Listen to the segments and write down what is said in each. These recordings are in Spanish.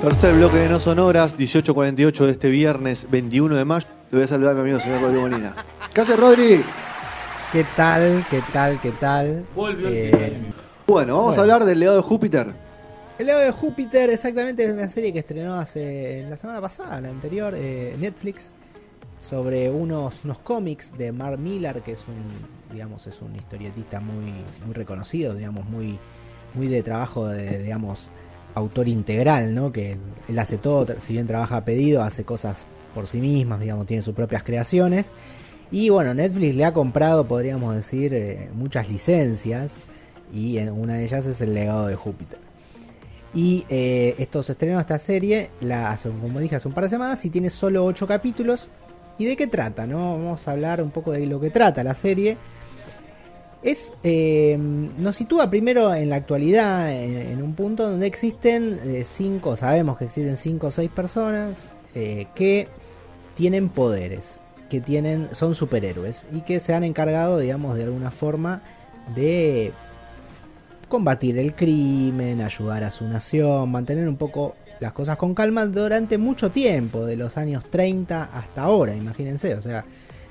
Tercer bloque de No Sonoras, 18.48 de este viernes 21 de mayo. Le voy a saludar a mi amigo señor Rodrigo Molina. ¿Qué hace Rodri? ¿Qué tal? ¿Qué tal? ¿Qué tal? Eh, Bueno, vamos a hablar del legado de Júpiter. el lado de Júpiter, exactamente, es una serie que estrenó hace la semana pasada, la anterior, eh, Netflix, sobre unos, unos cómics de Mark Millar, que es un, digamos, es un historietista muy, muy reconocido, digamos, muy, muy de trabajo de, digamos, autor integral, ¿no? Que él hace todo, si bien trabaja a pedido, hace cosas por sí mismas, digamos, tiene sus propias creaciones. Y bueno, Netflix le ha comprado, podríamos decir, eh, muchas licencias y una de ellas es el legado de Júpiter. Y eh, esto se esta serie, la, como dije, hace un par de semanas y tiene solo 8 capítulos. ¿Y de qué trata? no Vamos a hablar un poco de lo que trata la serie. Es, eh, nos sitúa primero en la actualidad, en, un punto donde existen eh, cinco, sabemos que existen cinco o seis personas eh, que tienen poderes, que tienen, son superhéroes y que se han encargado, digamos, de alguna forma de combatir el crimen, ayudar a su nación, mantener un poco las cosas con calma durante mucho tiempo, de los años 30 hasta ahora, imagínense, o sea,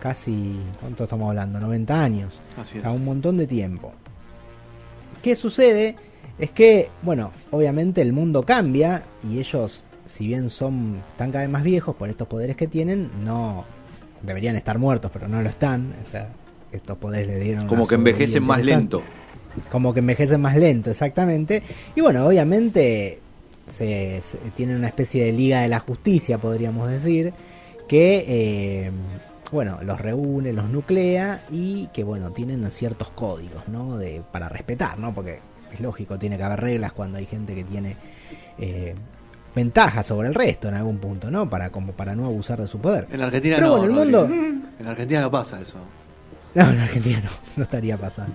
casi, ¿cuánto estamos hablando? 90 años, Así a un montón de tiempo. ¿Qué sucede? Es que, bueno, obviamente el mundo cambia y ellos, si bien son están cada vez más viejos por estos poderes que tienen, no deberían estar muertos, pero no lo están. O sea, estos poderes le dieron Como que envejecen más lento. Como que envejecen más lento, exactamente. Y bueno, obviamente se, se- tienen una especie de liga de la justicia, podríamos decir, que eh, bueno, los reúne, los nuclea y que bueno, tienen ciertos códigos, ¿no? De, para respetar, ¿no? Porque es lógico, tiene que haber reglas cuando hay gente que tiene eh, ventaja sobre el resto en algún punto, ¿no? Para como para no abusar de su poder. En Argentina Pero no. bueno, el mundo- En Argentina no pasa eso. No, en Argentina no, no estaría pasando.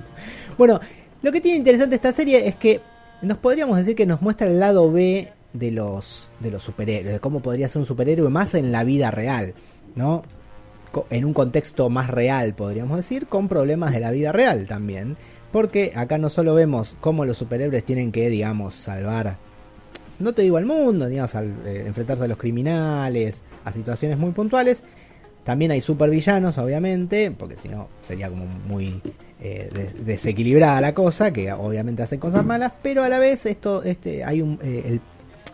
Bueno, lo que tiene interesante esta serie es que nos podríamos decir que nos muestra el lado B de los, de los superhéroes, de cómo podría ser un superhéroe más en la vida real, ¿no? En un contexto más real, podríamos decir, con problemas de la vida real también. Porque acá no solo vemos cómo los superhéroes tienen que, digamos, salvar, no te digo al mundo, digamos, al, eh, enfrentarse a los criminales, a situaciones muy puntuales, también hay supervillanos, obviamente, porque si no sería como muy eh, des- desequilibrada la cosa, que obviamente hacen cosas malas, pero a la vez esto, este, hay un, eh,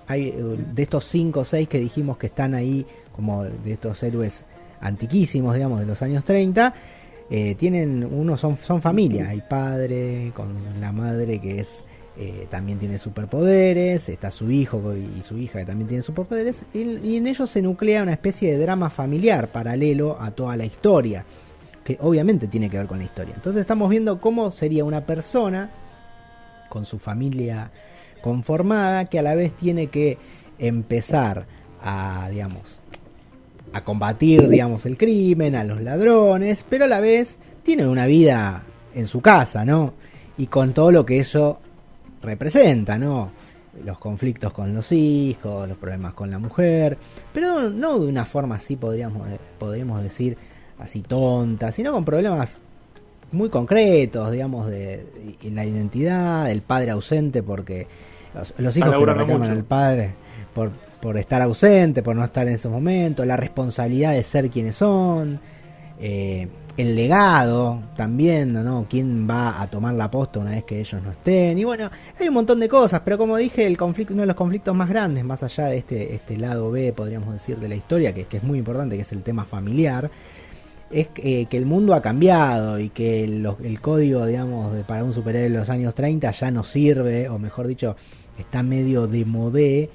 hay de estos cinco o seis que dijimos que están ahí, como de estos héroes antiquísimos, digamos, de los años 30, eh, tienen, uno son, son familia, hay padre con la madre que es eh, también tiene superpoderes, está su hijo y su hija que también tienen superpoderes, y, y en ellos se nuclea una especie de drama familiar paralelo a toda la historia, que obviamente tiene que ver con la historia. Entonces estamos viendo cómo sería una persona con su familia conformada que a la vez tiene que empezar a, digamos, a combatir, digamos, el crimen, a los ladrones, pero a la vez tienen una vida en su casa, ¿no? Y con todo lo que eso representa, ¿no? Los conflictos con los hijos, los problemas con la mujer, pero no de una forma así podríamos, podríamos decir así tonta, sino con problemas muy concretos, digamos, de, de la identidad, el padre ausente porque los, los hijos que reclaman al padre por, por estar ausente, por no estar en esos momentos, la responsabilidad de ser quienes son, eh, el legado también, ¿no? ¿Quién va a tomar la posta una vez que ellos no estén? Y bueno, hay un montón de cosas, pero como dije, el conflicto, uno de los conflictos más grandes, más allá de este, este lado B, podríamos decir, de la historia, que, que es muy importante, que es el tema familiar, es eh, que el mundo ha cambiado y que el código, digamos, de, para un superhéroe de los años 30 ya no sirve, o mejor dicho, está medio de modé,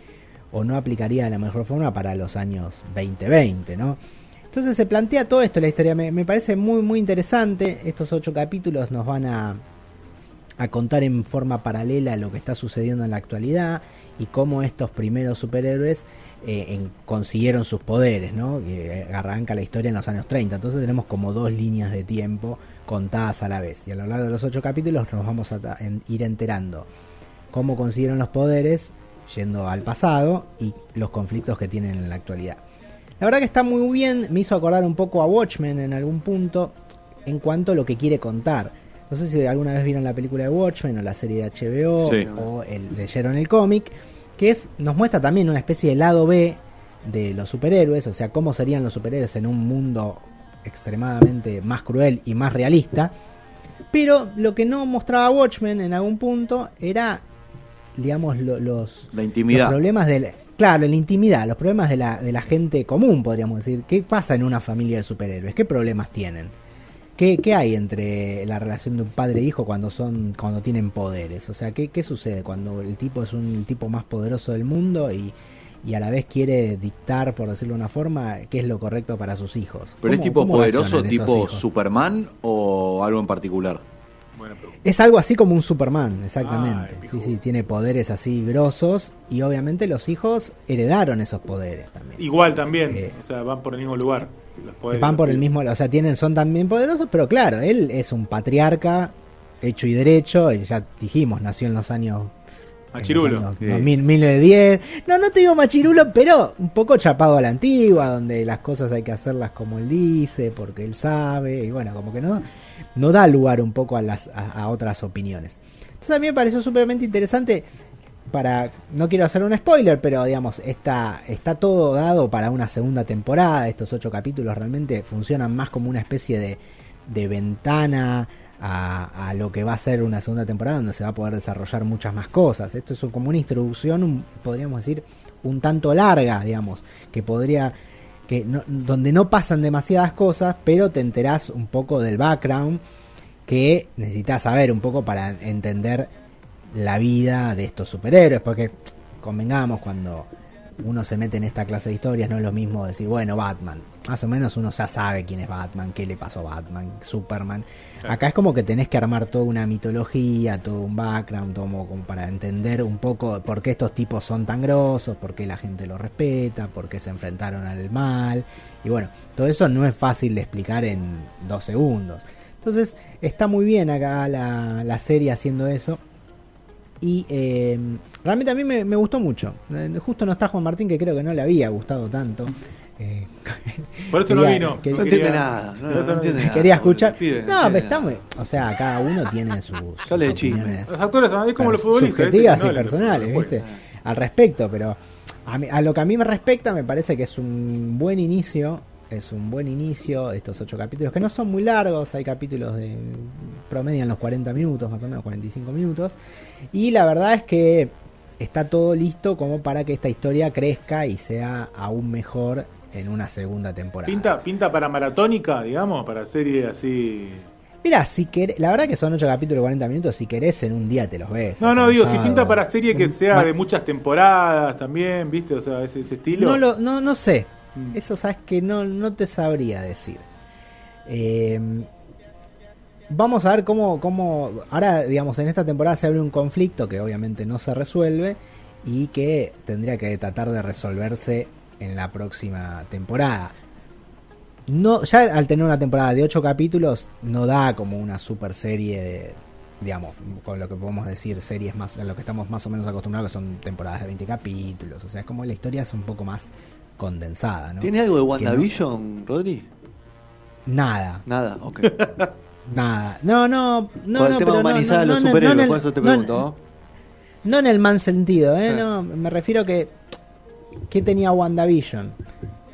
o no aplicaría de la mejor forma para los años 2020, ¿no? Entonces se plantea todo esto, la historia me, parece muy muy interesante, estos ocho capítulos nos van a, a contar en forma paralela lo que está sucediendo en la actualidad y cómo estos primeros superhéroes eh, consiguieron sus poderes, ¿no? Que arranca la historia en los años 30. Entonces tenemos como dos líneas de tiempo contadas a la vez. Y a lo largo de los ocho capítulos nos vamos a ir enterando cómo consiguieron los poderes yendo al pasado y los conflictos que tienen en la actualidad. La verdad que está muy bien, me hizo acordar un poco a Watchmen en algún punto en cuanto a lo que quiere contar. No sé si alguna vez vieron la película de Watchmen o la serie de HBO Sí. o el, leyeron el cómic, que es nos muestra también una especie de lado B de los superhéroes, o sea, cómo serían los superhéroes en un mundo extremadamente más cruel y más realista. Pero lo que no mostraba Watchmen en algún punto era, digamos, lo- los, La intimidad. los problemas de la, claro, la intimidad, los problemas de la, de la gente común, podríamos decir. ¿Qué pasa en una familia de superhéroes? ¿Qué problemas tienen? ¿Qué, qué hay entre la relación de un padre e hijo cuando son cuando tienen poderes? O sea, ¿qué, qué sucede cuando el tipo es un, el tipo más poderoso del mundo y, y a la vez quiere dictar, por decirlo de una forma, qué es lo correcto para sus hijos? ¿Pero es ¿Cómo- tipo poderoso, tipo? Superman o algo en particular? Es algo así como un Superman, exactamente. Sí, sí, tiene poderes así grosos y obviamente los hijos heredaron esos poderes también. Igual también, Eh, o sea, van por el mismo lugar. Los poderes Van por el mismo, o sea, tienen, son también poderosos, pero claro, él es un patriarca hecho y derecho, y ya dijimos, nació en los años Machirulo. Sí. 2000, 1910. No, no te digo machirulo, pero un poco chapado a la antigua, donde las cosas hay que hacerlas como él dice, porque él sabe, y bueno, como que no, no da lugar un poco a, las, a, otras opiniones. Entonces a mí me pareció súpermente interesante para no quiero hacer un spoiler, pero digamos, está, está todo dado para una segunda temporada. Estos ocho capítulos realmente funcionan más como una especie de, de ventana a, a lo que va a ser una segunda temporada donde se va a poder desarrollar muchas más cosas. Esto es como una introducción, podríamos decir, un tanto larga, digamos, que podría que no- donde no pasan demasiadas cosas, pero te enterás un poco del background que necesitas saber un poco para entender la vida de estos superhéroes, porque convengamos cuando uno se mete en esta clase de historias no es lo mismo decir, bueno, Batman, más o menos uno ya sabe quién es Batman, qué le pasó a Batman, Superman. Claro. Acá es como que tenés que armar toda una mitología, todo un background, todo como, para entender un poco por qué estos tipos son tan grosos, por qué la gente los respeta, por qué se enfrentaron al mal. Y bueno, todo eso no es fácil de explicar en dos segundos. Entonces está muy bien acá la, la serie haciendo eso. Y eh, realmente a mí me, me gustó mucho. Eh, Justo no está Juan Martín, que creo que no le había gustado tanto. Eh, Por eso no vino. quería- No entiende nada. No, entiende nada. quería escuchar. No, pero está muy. O sea, cada uno tiene sus. Ya le Los actores son como los futbolistas. subjetivas y personales, ¿viste? Al respecto, pero a, mí- a lo que a mí me respecta, me parece que es un buen inicio. Es un buen inicio estos ocho capítulos, que no son muy largos, hay capítulos de promedian los 40 minutos, más o menos 45 minutos. Y la verdad es que está todo listo como para que esta historia crezca y sea aún mejor en una segunda temporada. Pinta, pinta para maratónica, digamos, para serie así. Mira, si querés, la verdad que son 8 capítulos de 40 minutos, si querés en un día te los ves. No, o sea, no, digo, si pinta para serie que sea de muchas temporadas también, ¿viste? O sea, ese, ese estilo. No, lo, no, no sé. Mm. Eso sabes que no, no te sabría decir. Eh, vamos a ver cómo, cómo. Ahora, digamos, en esta temporada se abre un conflicto que obviamente no se resuelve y que tendría que tratar de resolverse en la próxima temporada. No, ya al tener una temporada de 8 capítulos, no da como una super serie de, digamos, con lo que podemos decir series más, a lo que estamos más o menos acostumbrados, que son temporadas de 20 capítulos. O sea, es como la historia es un poco más condensada, ¿no? ¿Tiene algo de no- WandaVision, Rodri? Nada, Nada, ok. nada. No, no, no, Con el no, tema de no, no, los superhéroes, por eso te pregunto. ¿no? No en el mal sentido, ¿eh? Sí. No, me refiero que. ¿Qué tenía WandaVision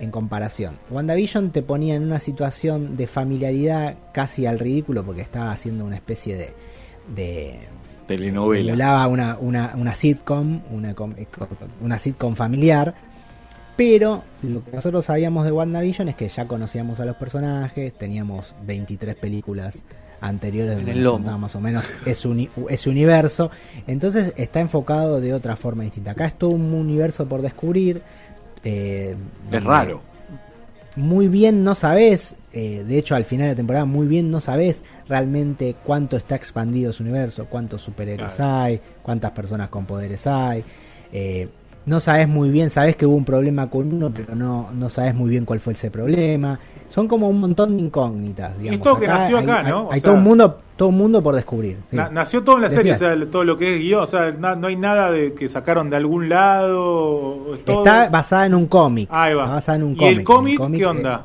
en comparación? WandaVision te ponía en una situación de familiaridad casi al ridículo porque estaba haciendo una especie de. de Telenovela. emulaba una, una, una sitcom, una, eh, una sitcom familiar. Pero lo que nosotros sabíamos de WandaVision es que ya conocíamos a los personajes, teníamos 23 películas anteriores En el lomo. más o menos ese, uni- ese universo. Entonces está enfocado de otra forma distinta. Acá es todo un universo por descubrir. eh, Es raro. Muy bien no sabes, eh, de hecho al final de la temporada muy bien no sabes realmente cuánto está expandido su universo, cuántos superhéroes Claro. hay, cuántas personas con poderes hay. eh, no sabes muy bien, sabes que hubo un problema con uno, pero no, no sabes muy bien cuál fue ese problema. Son como un montón de incógnitas. Digamos. todo que nació acá, hay- ¿no? Hay, sea- todo un mundo, todo un mundo por descubrir. sí. Na- nació todo en la serie, o sea, todo lo que es guion, o sea, na- no hay nada de que sacaron de algún lado. es todo- Está basada en un cómic. Ahí va. Está basada en un ¿Y cómic. el cómic qué eh, onda?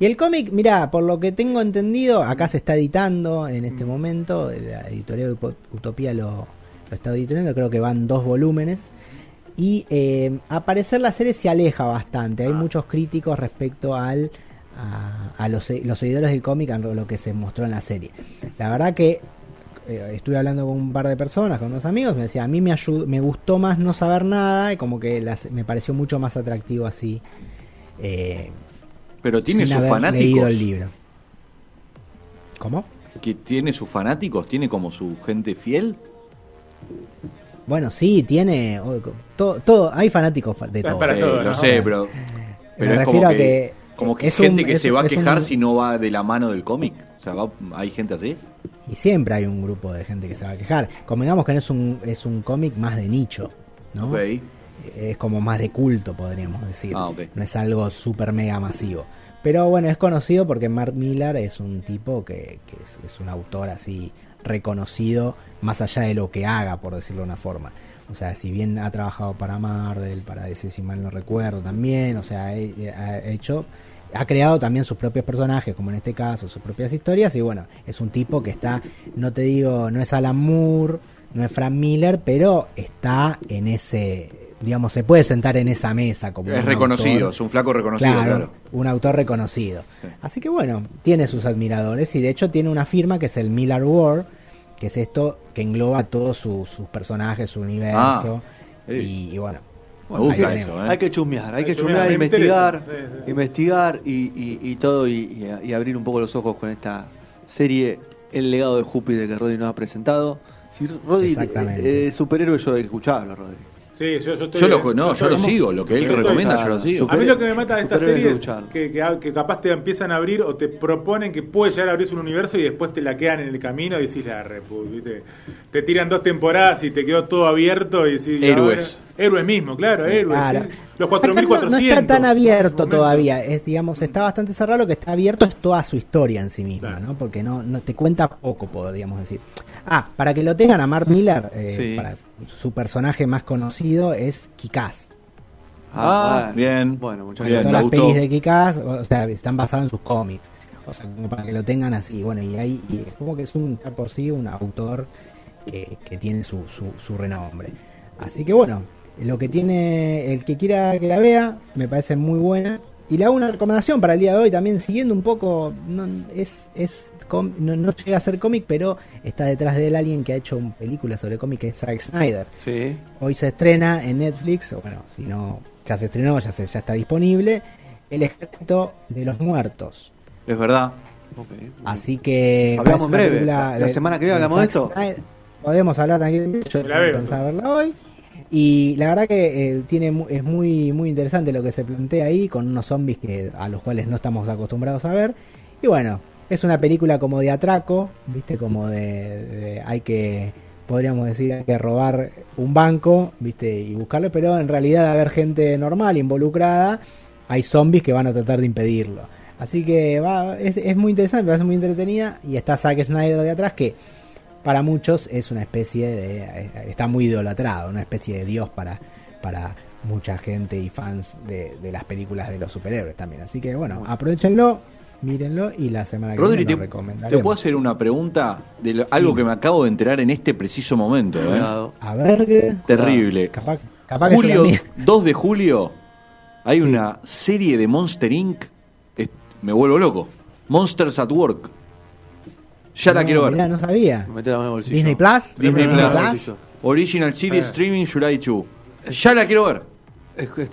Y el cómic, mira, por lo que tengo entendido, acá se está editando en este Mm. momento, la editorial Utopía lo, lo está editando, creo que van dos volúmenes. Y eh, a parecer la serie se aleja bastante, hay Ah. muchos críticos respecto al, a, a los, se- los seguidores del cómic, a lo que se mostró en la serie. La verdad que eh, estuve hablando con un par de personas, con unos amigos, me decía, a mí me, ayud- me gustó más no saber nada y como que las- me pareció mucho más atractivo así. eh, Pero tiene sin sus haber fanáticos. leído el libro. ¿Cómo? Que tiene sus fanáticos, tiene como su gente fiel. Bueno, sí, tiene oh, todo, todo hay fanáticos fa- de Es todo. para Sí, todo, lo ¿no? sé, pero, pero Me es refiero como a que, que como que es gente un- que es se va a quejar un- si no va de la mano del cómic. O sea, va- hay gente así. Y siempre hay un grupo de gente que se va a quejar. Convengamos que no es un es un cómic más de nicho, ¿no? Es como más de culto, podríamos decir. Ah, ok. No es algo súper mega masivo. Pero bueno, es conocido porque Mark Millar es un tipo que, es, un autor así reconocido, más allá de lo que haga, por decirlo de una forma. O sea, si bien ha trabajado para Marvel, para DC, si mal no recuerdo, también, o sea, he- ha hecho, ha creado también sus propios personajes, como en este caso, sus propias historias, y bueno, es un tipo que está, no te digo, no es Alan Moore, no es Frank Miller, pero está en ese, digamos, se puede sentar en esa mesa como Es un reconocido, autor. es un flaco reconocido, Claro, claro. un autor reconocido. Sí. Así que bueno, tiene sus admiradores y de hecho tiene una firma que es el Miller War, que es esto que engloba todos sus, sus personajes, su universo. Ah, sí. y, y bueno, Me gusta ahí eso. ¿eh? Hay que chusmear, hay Hay que que chusmear, chusmear, me investigar, interesa. Sí, sí. investigar y, y- y todo y, y- y abrir un poco los ojos con esta serie El legado de Júpiter que Rodri nos ha presentado. Si Rodri Exactamente. eh, eh, superhéroe yo hay que escucharlo, Rodri. Sí, yo, yo estoy. Yo lo, no, yo lo sigo, lo que él recomienda yo lo sigo. A mí lo que me mata de esta serie que es que, que, que capaz te empiezan a abrir o te proponen que puede llegar a abrirse un universo y después te la quedan en el camino y decís la repu, ¿viste? Te tiran dos temporadas y te quedó todo abierto y decís. Héroes. ahora- héroes mismo, claro, héroes. Claro. sí. Los Acá 4400. No, no está tan abierto todavía, es digamos, está bastante cerrado, lo que está abierto es toda su historia en sí misma, Claro. ¿no? Porque no, no te cuenta poco, podríamos decir. Ah, para que lo tengan a Mark Miller, eh, Sí. para su personaje más conocido es Kikaz. Ah, bien. Bueno, muchachos. Bien, todas las gustó. pelis de Kikaz, o sea, están basadas en sus cómics. O sea, como para que lo tengan así. Bueno, y ahí y es como que es un ya por sí un autor que, que tiene su, su, su renombre. Así que bueno, lo que tiene el que quiera que la vea, me parece muy buena. Y le hago una recomendación para el día de hoy también, siguiendo un poco, no, es, es com- no, no llega a ser cómic, pero está detrás de él alguien que ha hecho una película sobre cómic, que es Zack Snyder. Sí. Hoy se estrena en Netflix, o bueno, si no, ya se estrenó, ya, se, ya está disponible, El Ejército de los Muertos. Es verdad. Así que... Hablamos breve. La semana que viene hablamos de esto. Snyder. Podemos hablar tranquilamente, yo La pensaba verla hoy. Y la verdad que eh, tiene es muy muy interesante lo que se plantea ahí con unos zombies que a los cuales no estamos acostumbrados a ver. Y bueno, es una película como de atraco, ¿viste? Como de, hay que podríamos decir hay que robar un banco, ¿viste? Y buscarlo, pero en realidad de haber gente normal involucrada, hay zombies que van a tratar de impedirlo. Así que va, es, es muy interesante, me parece muy entretenida y está Zack Snyder de atrás que para muchos es una especie de eh, está muy idolatrado, una especie de dios para para mucha gente y fans de, de las películas de los superhéroes también. Así que bueno, aprovechenlo, mírenlo y la semana que Rodri, viene te, te puedo hacer una pregunta de lo- algo que me acabo de enterar en este preciso momento. ¿eh? A ver, Terrible. capaz, capaz que la Julio, mía. 2 de julio, hay una serie de Monster Inc. Es- me vuelvo loco. Monsters at Work. Ya la quiero ver. mirá, no sabía. Meter la mano en el bolsillo. Disney Plus, Disney Plus. Original Series. Streaming July 2. Ya la quiero ver. Es Estoy